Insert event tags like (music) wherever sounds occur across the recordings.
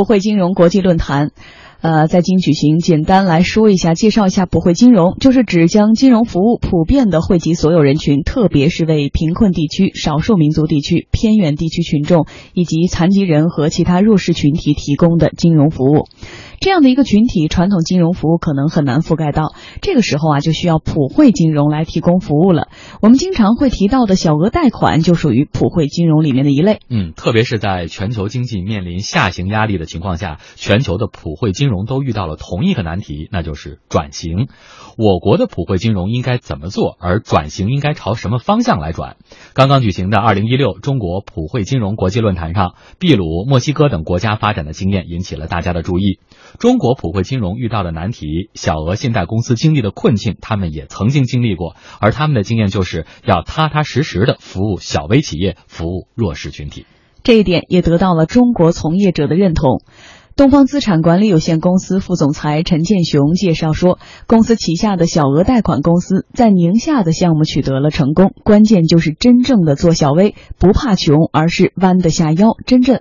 普惠金融国际论坛。呃，在京举行，简单来说一下，介绍一下普惠金融，就是指将金融服务普遍的惠及所有人群，特别是为贫困地区、少数民族地区、偏远地区群众以及残疾人和其他弱势群体提供的金融服务。这样的一个群体，传统金融服务可能很难覆盖到。这个时候啊，就需要普惠金融来提供服务了。我们经常会提到的小额贷款，就属于普惠金融里面的一类。嗯，特别是在全球经济面临下行压力的情况下，全球的普惠金融都遇到了同一个难题，那就是转型。我国的普惠金融应该怎么做？而转型应该朝什么方向来转？刚刚举行的二零一六中国普惠金融国际论坛上，秘鲁、墨西哥等国家发展的经验引起了大家的注意。中国普惠金融遇到的难题，小额信贷公司经历的困境，他们也曾经经历过，而他们的经验就是要踏踏实实的服务小微企业，服务弱势群体。这一点也得到了中国从业者的认同。东方资产管理有限公司副总裁陈建雄介绍说，公司旗下的小额贷款公司在宁夏的项目取得了成功，关键就是真正的做小微，不怕穷，而是弯得下腰，真正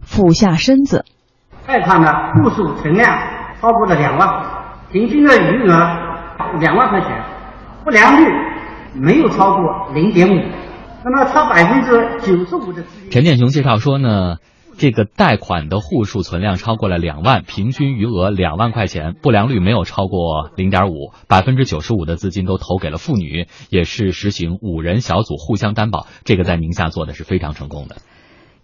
俯下身子。贷款的户数存量超过了两万，平均的余额两万块钱，不良率没有超过零点五，那么超百分之九十五的。陈建雄介绍说呢。这个贷款的户数存量超过了两万，平均余额两万块钱，不良率没有超过零点五，百分之九十五的资金都投给了妇女，也是实行五人小组互相担保，这个在宁夏做的是非常成功的。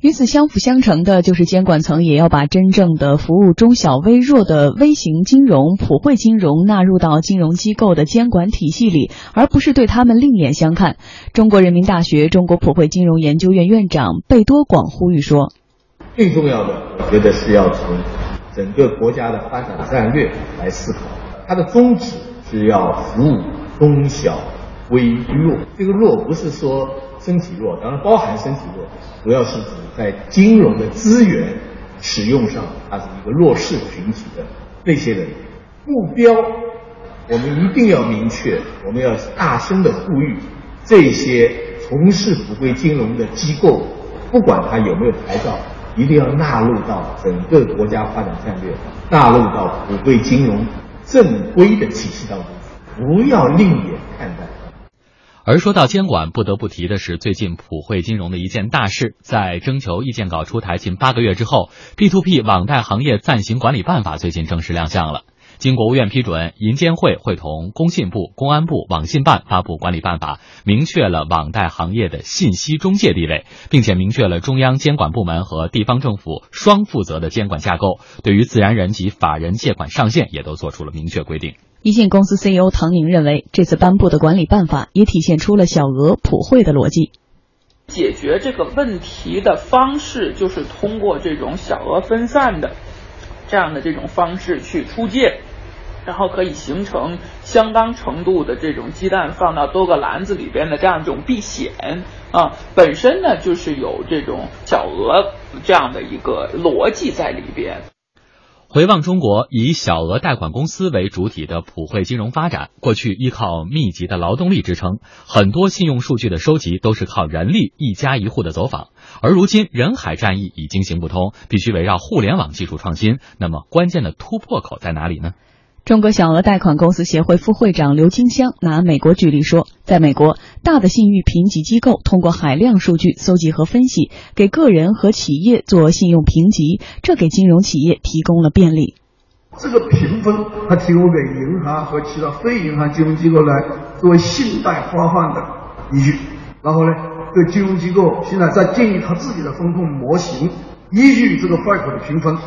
与此相辅相成的，就是监管层也要把真正的服务中小微弱的微型金融、普惠金融纳入到金融机构的监管体系里，而不是对他们另眼相看。中国人民大学中国普惠金融研究院院长贝多广呼吁说。最重要的，我觉得是要从整个国家的发展战略来思考。它的宗旨是要服务中小微弱。这个弱不是说身体弱，当然包含身体弱，主要是指在金融的资源使用上，它是一个弱势群体的那些人。目标我们一定要明确，我们要大声的呼吁这些从事普惠金融的机构，不管他有没有牌照。一定要纳入到整个国家发展战略，纳入到普惠金融正规的体系当中，不要另眼。而说到监管，不得不提的是最近普惠金融的一件大事，在征求意见稿出台近八个月之后，P2P 网贷行业暂行管理办法最近正式亮相了。经国务院批准，银监会会同工信部、公安部、网信办发布管理办法，明确了网贷行业的信息中介地位，并且明确了中央监管部门和地方政府双负责的监管架构。对于自然人及法人借款上限，也都做出了明确规定。一信公司 CEO 唐宁认为，这次颁布的管理办法也体现出了小额普惠的逻辑。解决这个问题的方式，就是通过这种小额分散的这样的这种方式去出借。然后可以形成相当程度的这种鸡蛋放到多个篮子里边的这样一种避险啊，本身呢就是有这种小额这样的一个逻辑在里边。回望中国以小额贷款公司为主体的普惠金融发展，过去依靠密集的劳动力支撑，很多信用数据的收集都是靠人力一家一户的走访，而如今人海战役已经行不通，必须围绕互联网技术创新。那么关键的突破口在哪里呢？中国小额贷款公司协会副会长刘金香拿美国举例说，在美国，大的信誉评级机构通过海量数据搜集和分析，给个人和企业做信用评级，这给金融企业提供了便利。这个评分它提供给银行和其他非银行金融机构来作为信贷发放的依据。然后呢，对金融机构现在在建立他自己的风控模型，依据这个贷款的评分，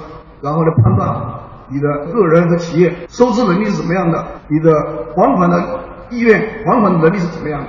然后来判断。你的个人和企业收支能力是怎么样的？你的还款的意愿、还款的能力是怎么样的？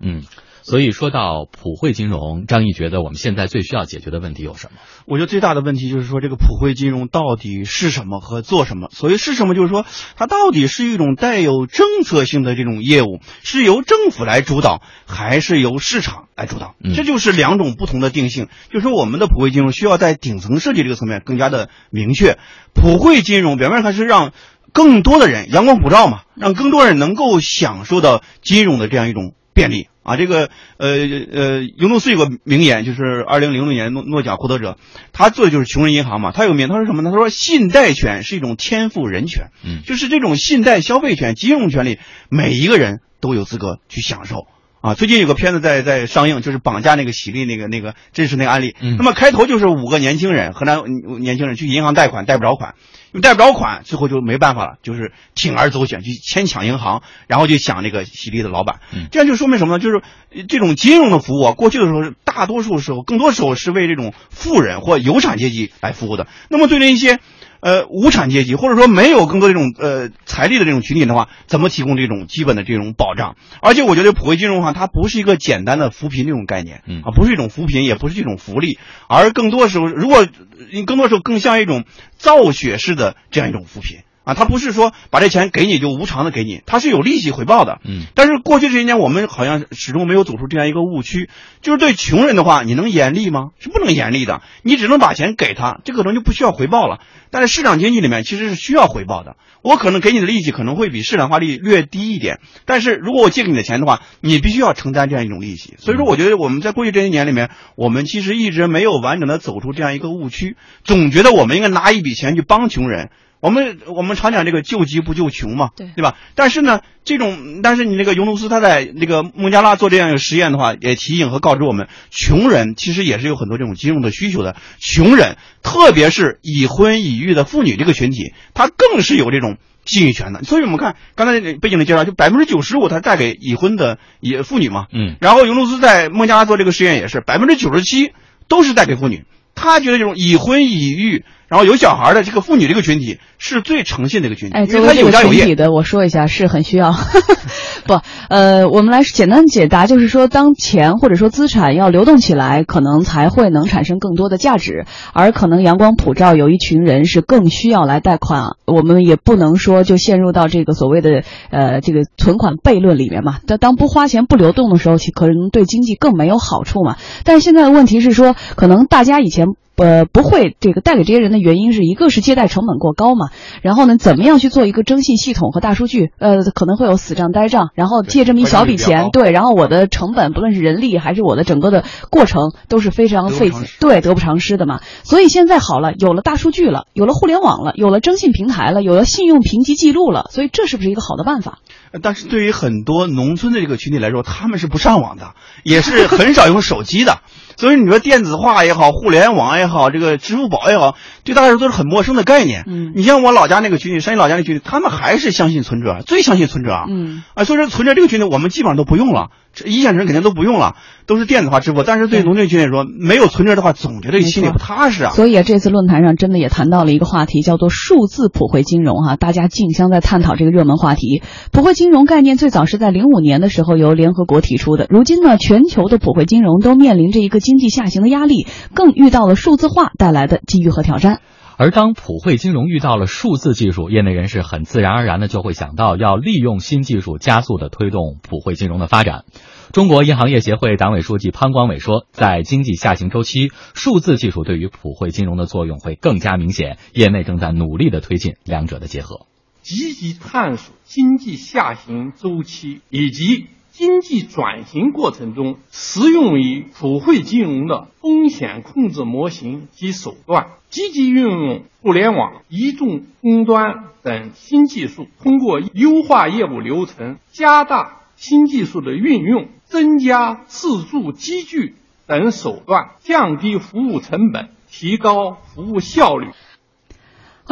嗯。所以说到普惠金融，张毅觉得我们现在最需要解决的问题有什么？我觉得最大的问题就是说，这个普惠金融到底是什么和做什么？所谓是什么，就是说它到底是一种带有政策性的这种业务，是由政府来主导，还是由市场来主导？这就是两种不同的定性。就是说，我们的普惠金融需要在顶层设计这个层面更加的明确。普惠金融表面上是让更多的人阳光普照嘛，让更多人能够享受到金融的这样一种便利。啊，这个呃呃，尤努斯有个名言，就是二零零六年诺诺奖获得者，他做的就是穷人银行嘛。他有个名，他说什么呢？他说信贷权是一种天赋人权，嗯，就是这种信贷消费权、金融权利，每一个人都有资格去享受。啊，最近有个片子在在上映，就是绑架那个喜力那个那个真实那个案例。嗯那么开头就是五个年轻人，河南年轻人去银行贷款，贷不着款，因为贷不着款，最后就没办法了，就是铤而走险去牵抢银行，然后就抢那个喜力的老板。嗯这样就说明什么呢？就是呃这种金融的服务啊，过去的时候是大多数时候，更多时候是为这种富人或有产阶级来服务的。那么对那些呃无产阶级或者说没有更多这种呃财力的这种群体的话，怎么提供这种基本的这种保障？而且我觉得普惠金融的话，它不是一个简单的扶贫这种概念，嗯啊，不是一种扶贫，也不是一种福利，而更多时候，如果你更多时候更像一种造血式的这样一种扶贫。啊，他不是说把这钱给你就无偿的给你，他是有利息回报的。嗯，但是过去这些年，我们好像始终没有走出这样一个误区，就是对穷人的话，你能严厉吗？是不能严厉的，你只能把钱给他，这可能就不需要回报了。但是市场经济里面其实是需要回报的，我可能给你的利息可能会比市场化率略低一点，但是如果我借给你的钱的话，你必须要承担这样一种利息。所以说，我觉得我们在过去这些年里面，我们其实一直没有完整的走出这样一个误区，总觉得我们应该拿一笔钱去帮穷人。我们我们常讲这个救急不救穷嘛，对对吧？但是呢，这种但是你那个尤努斯他在那个孟加拉做这样一个实验的话，也提醒和告知我们，穷人其实也是有很多这种金融的需求的。穷人，特别是已婚已育的妇女这个群体，他更是有这种信誉权的。所以我们看刚才背景的介绍，就百分之九十五他贷给已婚的也妇女嘛，嗯，然后尤努斯在孟加拉做这个实验也是百分之九十七都是贷给妇女。他觉得这种已婚已育，然后有小孩的这个妇女这个群体是最诚信的一个群体，哎，这个有家有业。群体的，我说一下是很需要。(laughs) 不，呃，我们来简单解答，就是说，当钱或者说资产要流动起来，可能才会能产生更多的价值，而可能阳光普照，有一群人是更需要来贷款，我们也不能说就陷入到这个所谓的呃这个存款悖论里面嘛。但当不花钱不流动的时候，其可能对经济更没有好处嘛。但是现在的问题是说，可能大家以前。呃，不会这个带给这些人的原因是一个是借贷成本过高嘛，然后呢，怎么样去做一个征信系统和大数据？呃，可能会有死账呆账，然后借这么一小笔钱，对，然后我的成本不论是人力还是我的整个的过程都是非常费得不偿失对得不偿失的嘛。所以现在好了，有了大数据了，有了互联网了，有了征信平台了，有了信用评级记录了，所以这是不是一个好的办法？但是对于很多农村的这个群体来说，他们是不上网的，也是很少用手机的。所以你说电子化也好，互联网也好，这个支付宝也好，对大家来说都是很陌生的概念。嗯你像我老家那个群体，山西老家那个群体，他们还是相信存折，最相信存折啊。嗯啊，所以说存折这个群体我们基本上都不用了，这一线城市肯定都不用了，都是电子化支付。但是对对农村群体来说，没有存折的话，总觉得心里不踏实啊。所以啊，这次论坛上真的也谈到了一个话题，叫做数字普惠金融哈、大家竞相在探讨这个热门话题。普惠金融概念最早是在零五年的时候由联合国提出的，如今呢，全球的普惠金融都面临着一个经济下行的压力，更遇到了数字化带来的机遇和挑战。而当普惠金融遇到了数字技术，业内人士很自然而然的就会想到要利用新技术加速的推动普惠金融的发展。中国银行业协会党委书记潘光伟说，在经济下行周期，数字技术对于普惠金融的作用会更加明显，业内正在努力的推进两者的结合。积极探索经济下行周期以及经济转型过程中适用于普惠金融的风险控制模型及手段，积极运用互联网、移动终端等新技术，通过优化业务流程、加大新技术的运用、增加自助机具等手段，降低服务成本，提高服务效率。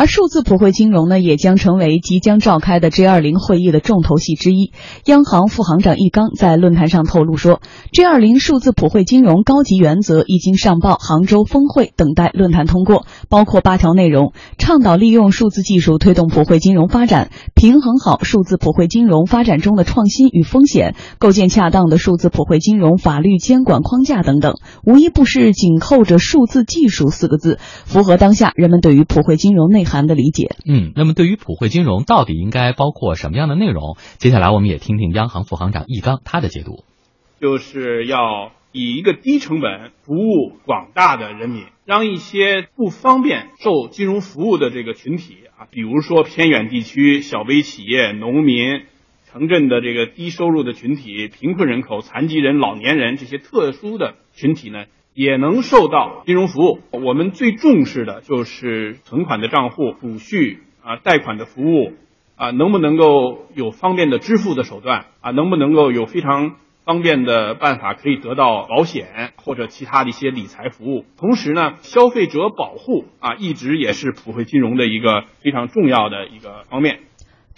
而数字普惠金融呢，也将成为即将召开的 G 二零会议的重头戏之一。央行副行长易纲在论坛上透露说，G 二零数字普惠金融高级原则已经上报杭州峰会，等待论坛通过，包括八条内容：倡导利用数字技术推动普惠金融发展，平衡好数字普惠金融发展中的创新与风险，构建恰当的数字普惠金融法律监管框架等等，无一不是紧扣着数字技术四个字，符合当下人们对于普惠金融内涵的理解。嗯，那么对于普惠金融到底应该包括什么样的内容？接下来我们也听听央行副行长易纲他的解读。就是要以一个低成本服务广大的人民，让一些不方便受金融服务的这个群体啊，比如说偏远地区小微企业、农民、城镇的这个低收入的群体、贫困人口、残疾人、老年人这些特殊的群体呢，也能受到金融服务。我们最重视的就是存款的账户、储蓄啊、贷款的服务啊，能不能够有方便的支付的手段啊？能不能够有非常方便的办法可以得到保险或者其他的一些理财服务？同时呢，消费者保护啊，一直也是普惠金融的一个非常重要的一个方面。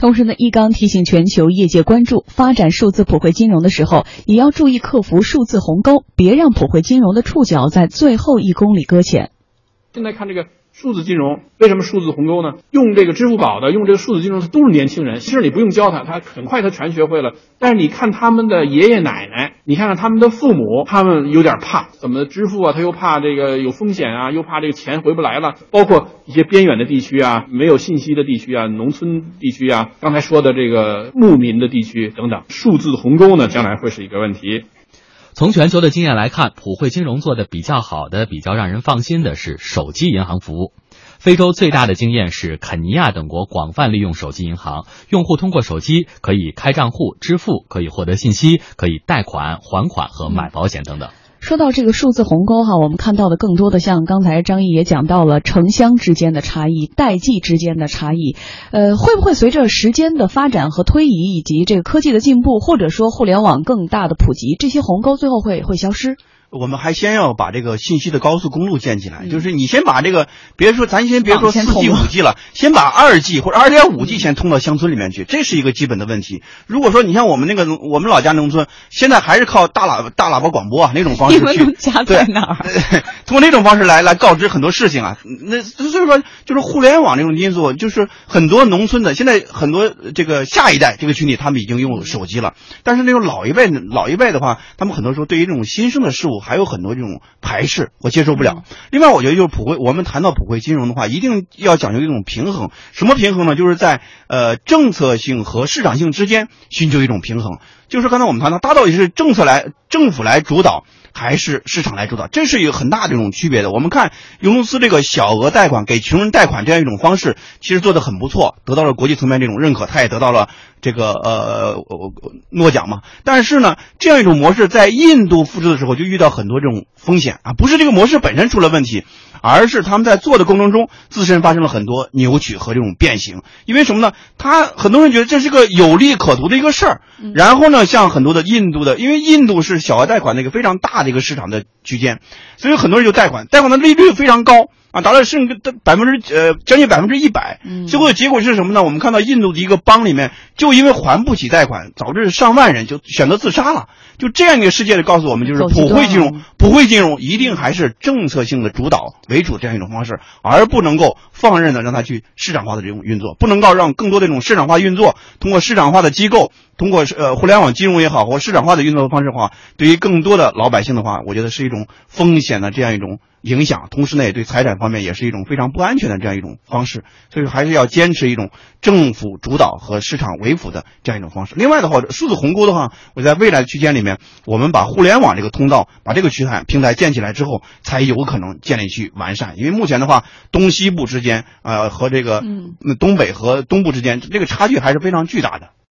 同时呢，易纲提醒全球业界关注发展数字普惠金融的时候，也要注意克服数字鸿沟，别让普惠金融的触角在最后一公里搁浅。现在看这个数字金融，为什么数字鸿沟呢？用这个支付宝的，用这个数字金融他都是年轻人，其实你不用教他，他很快他全学会了。但是你看他们的爷爷奶奶，你看看他们的父母，他们有点怕怎么支付啊？他又怕这个有风险啊，又怕这个钱回不来了。包括一些边远的地区啊，没有信息的地区啊，农村地区啊，刚才说的这个牧民的地区等等，数字鸿沟呢，将来会是一个问题。从全球的经验来看，普惠金融做的比较好的、比较让人放心的是手机银行服务。非洲最大的经验是肯尼亚等国广泛利用手机银行，用户通过手机可以开账户、支付，可以获得信息，可以贷款、还款和买保险等等。说到这个数字鸿沟哈，我们看到的更多的像刚才张毅也讲到了城乡之间的差异、代际之间的差异，呃，会不会随着时间的发展和推移，以及这个科技的进步，或者说互联网更大的普及，这些鸿沟最后会会消失？我们还先要把这个信息的高速公路建起来，就是你先把这个，别说咱先别说四 G 五 G 了，(laughs) 先把二 G 或者二点五 G 先通到乡村里面去，这是一个基本的问题。如果说你像我们那个我们老家农村，现在还是靠大喇叭大喇叭广播啊那种方式 (laughs) 去，家在哪儿？(laughs) 通过那种方式来来告知很多事情啊。那所以说，就是互联网这种因素，就是很多农村的现在很多这个下一代这个群体，他们已经用手机了，但是那种老一辈老一辈的话，他们很多时候对于这种新生的事物还有很多这种排斥我接受不了。另外，我觉得就是普惠，我们谈到普惠金融的话，一定要讲究一种平衡。什么平衡呢？就是在呃政策性和市场性之间寻求一种平衡。就是刚才我们谈到，大到底是政策来政府来主导。还是市场来主导，这是一个很大的这种区别的。我们看尤努斯这个小额贷款给穷人贷款这样一种方式，其实做的很不错，得到了国际层面这种认可，他也得到了这个呃诺奖嘛。但是呢，这样一种模式在印度复制的时候就遇到很多这种风险啊，不是这个模式本身出了问题，而是他们在做的过程中自身发生了很多扭曲和这种变形。因为什么呢？他很多人觉得这是个有利可图的一个事儿，然后呢，像很多的印度的，因为印度是小额贷款的一个非常大。的一个市场的区间，所以很多人就贷款，贷款的利率非常高啊，达到甚至百分之呃将近百分之一百。最后的结果是什么呢？我们看到印度的一个邦里面，就因为还不起贷款，导致上万人就选择自杀了。就这样一个世界的告诉我们，就是普惠金融，普惠金融一定还是政策性的主导为主这样一种方式，而不能够放任的让它去市场化的这种运作，不能够让更多的这种市场化运作通过市场化的机构。通过呃互联网金融也好，或市场化的运作方式的话，对于更多的老百姓的话，我觉得是一种风险的这样一种影响，同时呢，也对财产方面也是一种非常不安全的这样一种方式。所以还是要坚持一种政府主导和市场为辅的这样一种方式。另外的话，数字鸿沟的话，我在未来的区间里面，我们把互联网这个通道，把这个区块平台建起来之后，才有可能建立去完善。因为目前的话，东西部之间，呃，和这个嗯东北和东部之间，这个差距还是非常巨大的。